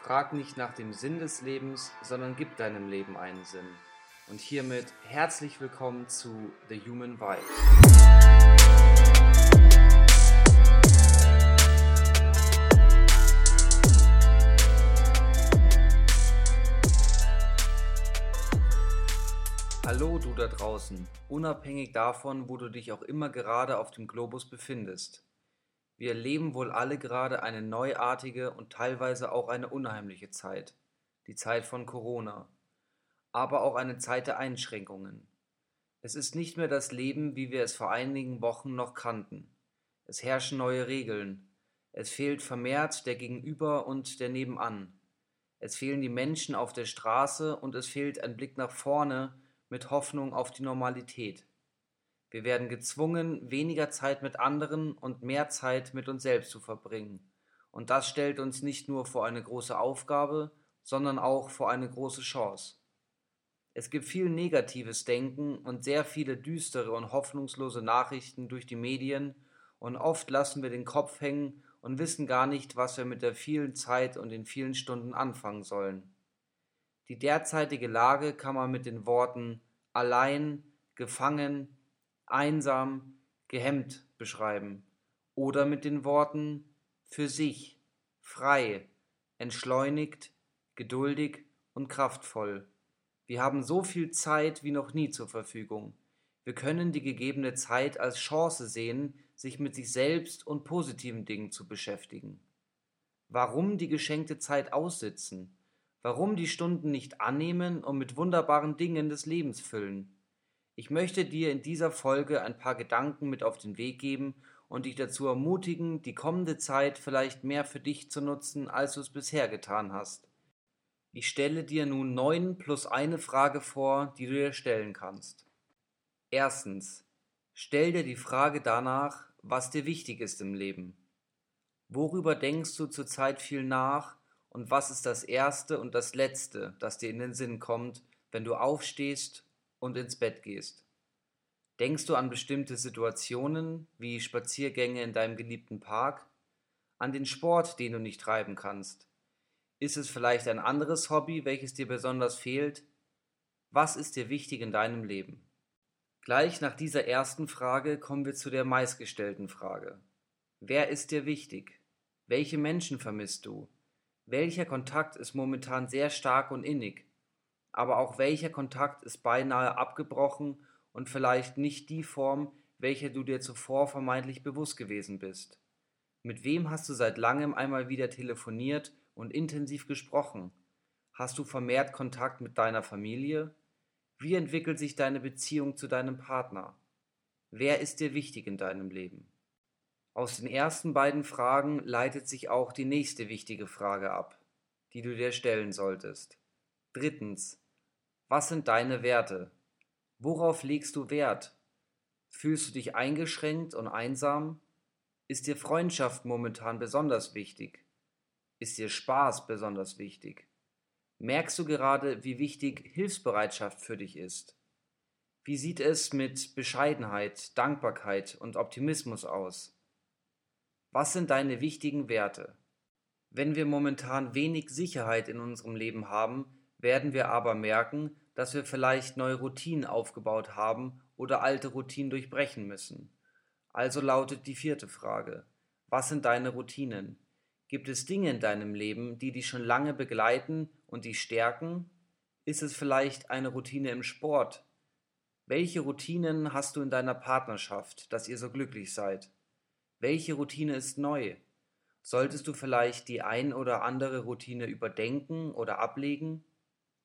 Frag nicht nach dem Sinn des Lebens, sondern gib deinem Leben einen Sinn. Und hiermit herzlich willkommen zu The Human Vibe. Hallo du da draußen, unabhängig davon, wo du dich auch immer gerade auf dem Globus befindest. Wir erleben wohl alle gerade eine neuartige und teilweise auch eine unheimliche Zeit, die Zeit von Corona, aber auch eine Zeit der Einschränkungen. Es ist nicht mehr das Leben, wie wir es vor einigen Wochen noch kannten. Es herrschen neue Regeln. Es fehlt vermehrt der Gegenüber und der Nebenan. Es fehlen die Menschen auf der Straße und es fehlt ein Blick nach vorne mit Hoffnung auf die Normalität. Wir werden gezwungen, weniger Zeit mit anderen und mehr Zeit mit uns selbst zu verbringen. Und das stellt uns nicht nur vor eine große Aufgabe, sondern auch vor eine große Chance. Es gibt viel negatives Denken und sehr viele düstere und hoffnungslose Nachrichten durch die Medien, und oft lassen wir den Kopf hängen und wissen gar nicht, was wir mit der vielen Zeit und den vielen Stunden anfangen sollen. Die derzeitige Lage kann man mit den Worten allein, gefangen, einsam, gehemmt beschreiben oder mit den Worten für sich, frei, entschleunigt, geduldig und kraftvoll. Wir haben so viel Zeit wie noch nie zur Verfügung. Wir können die gegebene Zeit als Chance sehen, sich mit sich selbst und positiven Dingen zu beschäftigen. Warum die geschenkte Zeit aussitzen? Warum die Stunden nicht annehmen und mit wunderbaren Dingen des Lebens füllen? Ich möchte dir in dieser Folge ein paar Gedanken mit auf den Weg geben und dich dazu ermutigen, die kommende Zeit vielleicht mehr für dich zu nutzen, als du es bisher getan hast. Ich stelle dir nun neun plus eine Frage vor, die du dir stellen kannst. Erstens. Stell dir die Frage danach, was dir wichtig ist im Leben. Worüber denkst du zurzeit viel nach und was ist das Erste und das Letzte, das dir in den Sinn kommt, wenn du aufstehst und ins Bett gehst. Denkst du an bestimmte Situationen wie Spaziergänge in deinem geliebten Park? An den Sport, den du nicht treiben kannst? Ist es vielleicht ein anderes Hobby, welches dir besonders fehlt? Was ist dir wichtig in deinem Leben? Gleich nach dieser ersten Frage kommen wir zu der meistgestellten Frage. Wer ist dir wichtig? Welche Menschen vermisst du? Welcher Kontakt ist momentan sehr stark und innig? Aber auch welcher Kontakt ist beinahe abgebrochen und vielleicht nicht die Form, welche du dir zuvor vermeintlich bewusst gewesen bist. Mit wem hast du seit langem einmal wieder telefoniert und intensiv gesprochen? Hast du vermehrt Kontakt mit deiner Familie? Wie entwickelt sich deine Beziehung zu deinem Partner? Wer ist dir wichtig in deinem Leben? Aus den ersten beiden Fragen leitet sich auch die nächste wichtige Frage ab, die du dir stellen solltest. Drittens, was sind deine Werte? Worauf legst du Wert? Fühlst du dich eingeschränkt und einsam? Ist dir Freundschaft momentan besonders wichtig? Ist dir Spaß besonders wichtig? Merkst du gerade, wie wichtig Hilfsbereitschaft für dich ist? Wie sieht es mit Bescheidenheit, Dankbarkeit und Optimismus aus? Was sind deine wichtigen Werte? Wenn wir momentan wenig Sicherheit in unserem Leben haben, werden wir aber merken, dass wir vielleicht neue Routinen aufgebaut haben oder alte Routinen durchbrechen müssen. Also lautet die vierte Frage. Was sind deine Routinen? Gibt es Dinge in deinem Leben, die dich schon lange begleiten und dich stärken? Ist es vielleicht eine Routine im Sport? Welche Routinen hast du in deiner Partnerschaft, dass ihr so glücklich seid? Welche Routine ist neu? Solltest du vielleicht die ein oder andere Routine überdenken oder ablegen?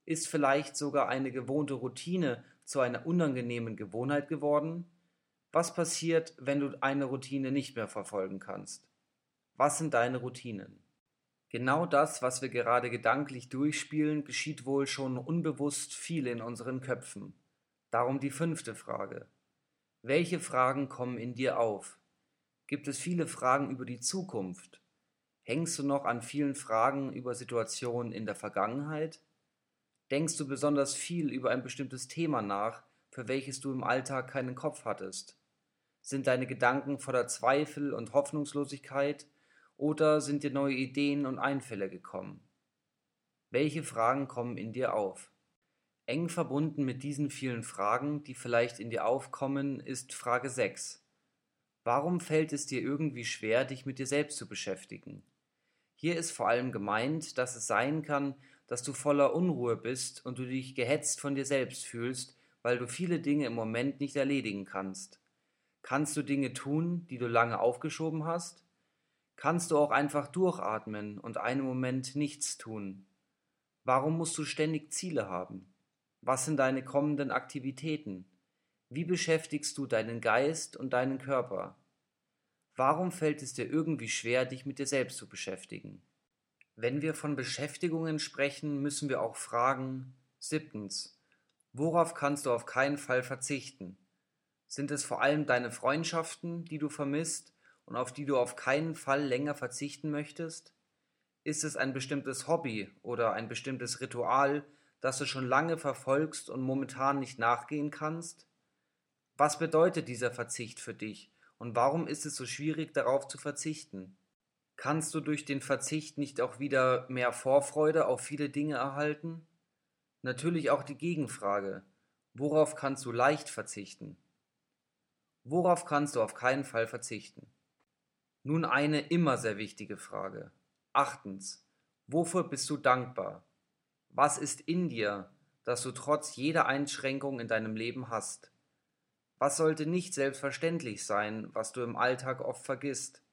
Ist vielleicht sogar eine gewohnte Routine zu einer unangenehmen Gewohnheit geworden? Was passiert, wenn du eine Routine nicht mehr verfolgen kannst? Was sind deine Routinen? Genau das, was wir gerade gedanklich durchspielen, geschieht wohl schon unbewusst viel in unseren Köpfen. Darum die fünfte Frage. Welche Fragen kommen in dir auf? Gibt es viele Fragen über die Zukunft? Hängst du noch an vielen Fragen über Situationen in der Vergangenheit? Denkst du besonders viel über ein bestimmtes Thema nach, für welches du im Alltag keinen Kopf hattest? Sind deine Gedanken voller Zweifel und Hoffnungslosigkeit oder sind dir neue Ideen und Einfälle gekommen? Welche Fragen kommen in dir auf? Eng verbunden mit diesen vielen Fragen, die vielleicht in dir aufkommen, ist Frage 6. Warum fällt es dir irgendwie schwer, dich mit dir selbst zu beschäftigen? Hier ist vor allem gemeint, dass es sein kann, dass du voller Unruhe bist und du dich gehetzt von dir selbst fühlst, weil du viele Dinge im Moment nicht erledigen kannst. Kannst du Dinge tun, die du lange aufgeschoben hast? Kannst du auch einfach durchatmen und einen Moment nichts tun? Warum musst du ständig Ziele haben? Was sind deine kommenden Aktivitäten? Wie beschäftigst du deinen Geist und deinen Körper? Warum fällt es dir irgendwie schwer, dich mit dir selbst zu beschäftigen? Wenn wir von Beschäftigungen sprechen, müssen wir auch fragen, siebtens, worauf kannst du auf keinen Fall verzichten? Sind es vor allem deine Freundschaften, die du vermisst und auf die du auf keinen Fall länger verzichten möchtest? Ist es ein bestimmtes Hobby oder ein bestimmtes Ritual, das du schon lange verfolgst und momentan nicht nachgehen kannst? Was bedeutet dieser Verzicht für dich und warum ist es so schwierig darauf zu verzichten? Kannst du durch den Verzicht nicht auch wieder mehr Vorfreude auf viele Dinge erhalten? Natürlich auch die Gegenfrage, worauf kannst du leicht verzichten? Worauf kannst du auf keinen Fall verzichten? Nun eine immer sehr wichtige Frage. Achtens, wofür bist du dankbar? Was ist in dir, das du trotz jeder Einschränkung in deinem Leben hast? Was sollte nicht selbstverständlich sein, was du im Alltag oft vergisst?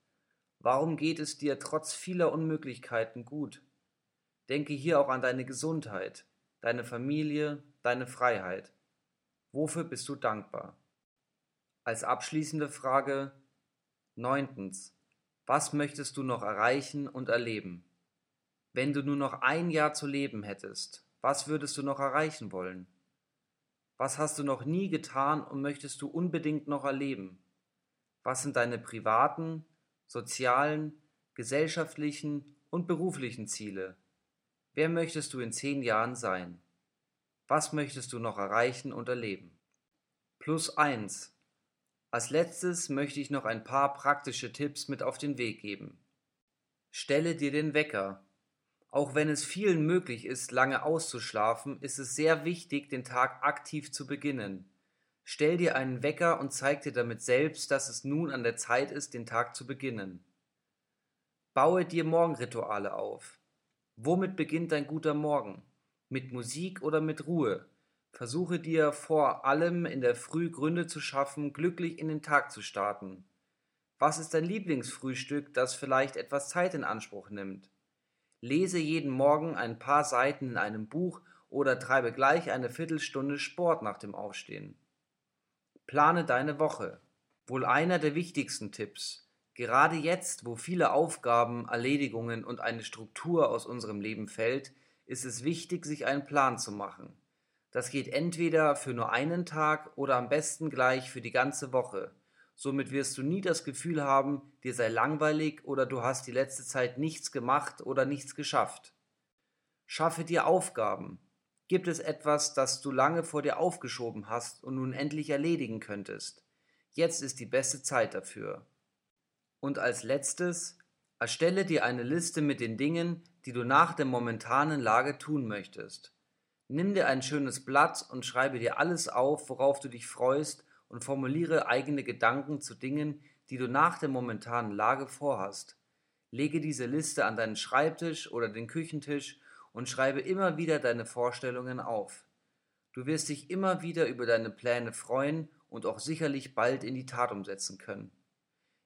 Warum geht es dir trotz vieler Unmöglichkeiten gut? Denke hier auch an deine Gesundheit, deine Familie, deine Freiheit. Wofür bist du dankbar? Als abschließende Frage neuntens. Was möchtest du noch erreichen und erleben? Wenn du nur noch ein Jahr zu leben hättest, was würdest du noch erreichen wollen? Was hast du noch nie getan und möchtest du unbedingt noch erleben? Was sind deine privaten, sozialen, gesellschaftlichen und beruflichen Ziele? Wer möchtest du in zehn Jahren sein? Was möchtest du noch erreichen und erleben? Plus eins. Als letztes möchte ich noch ein paar praktische Tipps mit auf den Weg geben. Stelle dir den Wecker, auch wenn es vielen möglich ist, lange auszuschlafen, ist es sehr wichtig, den Tag aktiv zu beginnen. Stell dir einen Wecker und zeig dir damit selbst, dass es nun an der Zeit ist, den Tag zu beginnen. Baue dir Morgenrituale auf. Womit beginnt dein guter Morgen? Mit Musik oder mit Ruhe? Versuche dir vor allem in der Früh Gründe zu schaffen, glücklich in den Tag zu starten. Was ist dein Lieblingsfrühstück, das vielleicht etwas Zeit in Anspruch nimmt? Lese jeden Morgen ein paar Seiten in einem Buch oder treibe gleich eine Viertelstunde Sport nach dem Aufstehen. Plane deine Woche. Wohl einer der wichtigsten Tipps. Gerade jetzt, wo viele Aufgaben, Erledigungen und eine Struktur aus unserem Leben fällt, ist es wichtig, sich einen Plan zu machen. Das geht entweder für nur einen Tag oder am besten gleich für die ganze Woche. Somit wirst du nie das Gefühl haben, dir sei langweilig oder du hast die letzte Zeit nichts gemacht oder nichts geschafft. Schaffe dir Aufgaben. Gibt es etwas, das du lange vor dir aufgeschoben hast und nun endlich erledigen könntest? Jetzt ist die beste Zeit dafür. Und als letztes, erstelle dir eine Liste mit den Dingen, die du nach der momentanen Lage tun möchtest. Nimm dir ein schönes Blatt und schreibe dir alles auf, worauf du dich freust und formuliere eigene Gedanken zu Dingen, die du nach der momentanen Lage vorhast. Lege diese Liste an deinen Schreibtisch oder den Küchentisch und schreibe immer wieder deine Vorstellungen auf. Du wirst dich immer wieder über deine Pläne freuen und auch sicherlich bald in die Tat umsetzen können.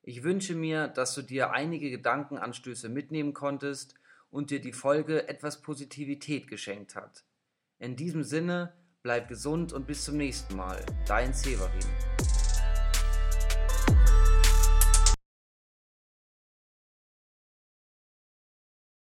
Ich wünsche mir, dass du dir einige Gedankenanstöße mitnehmen konntest und dir die Folge etwas Positivität geschenkt hat. In diesem Sinne, Bleib gesund und bis zum nächsten Mal. Dein Severin.